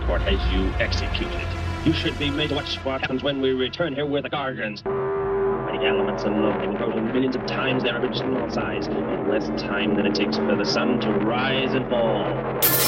Court has you executed. You should be made to watch what happens when we return here with the Guardians. The elements of love can grow to millions of times their original size in less time than it takes for the sun to rise and fall.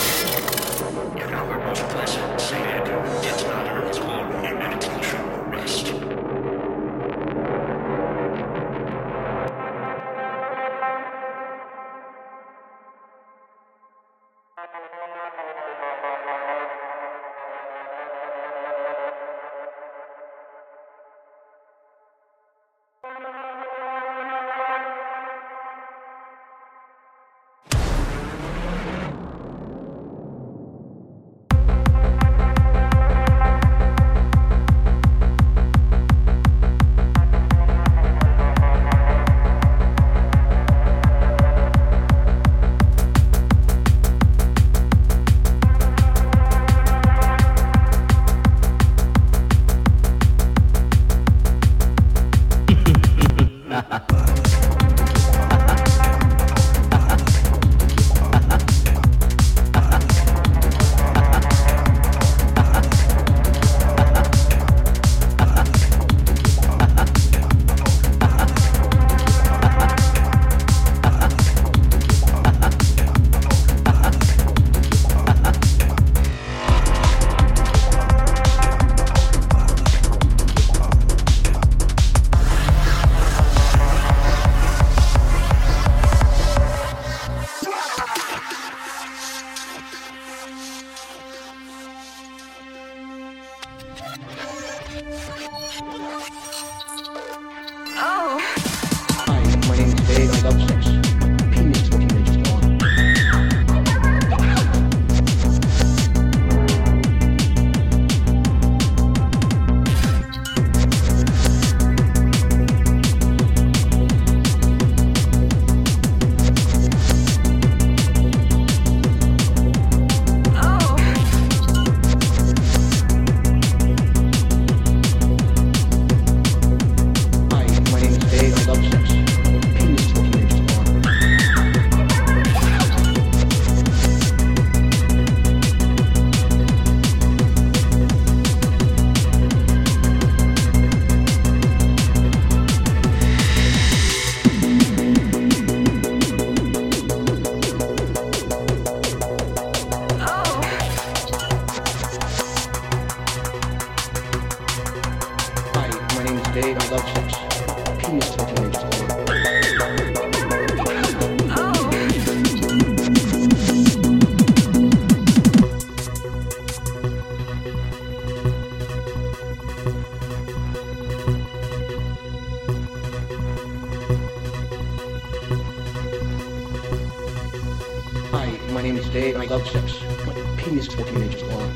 Name is my name Dave. I love sex. Penis 14 inches long. Hi, my name is Dave. I love sex. My penis 14 inches long.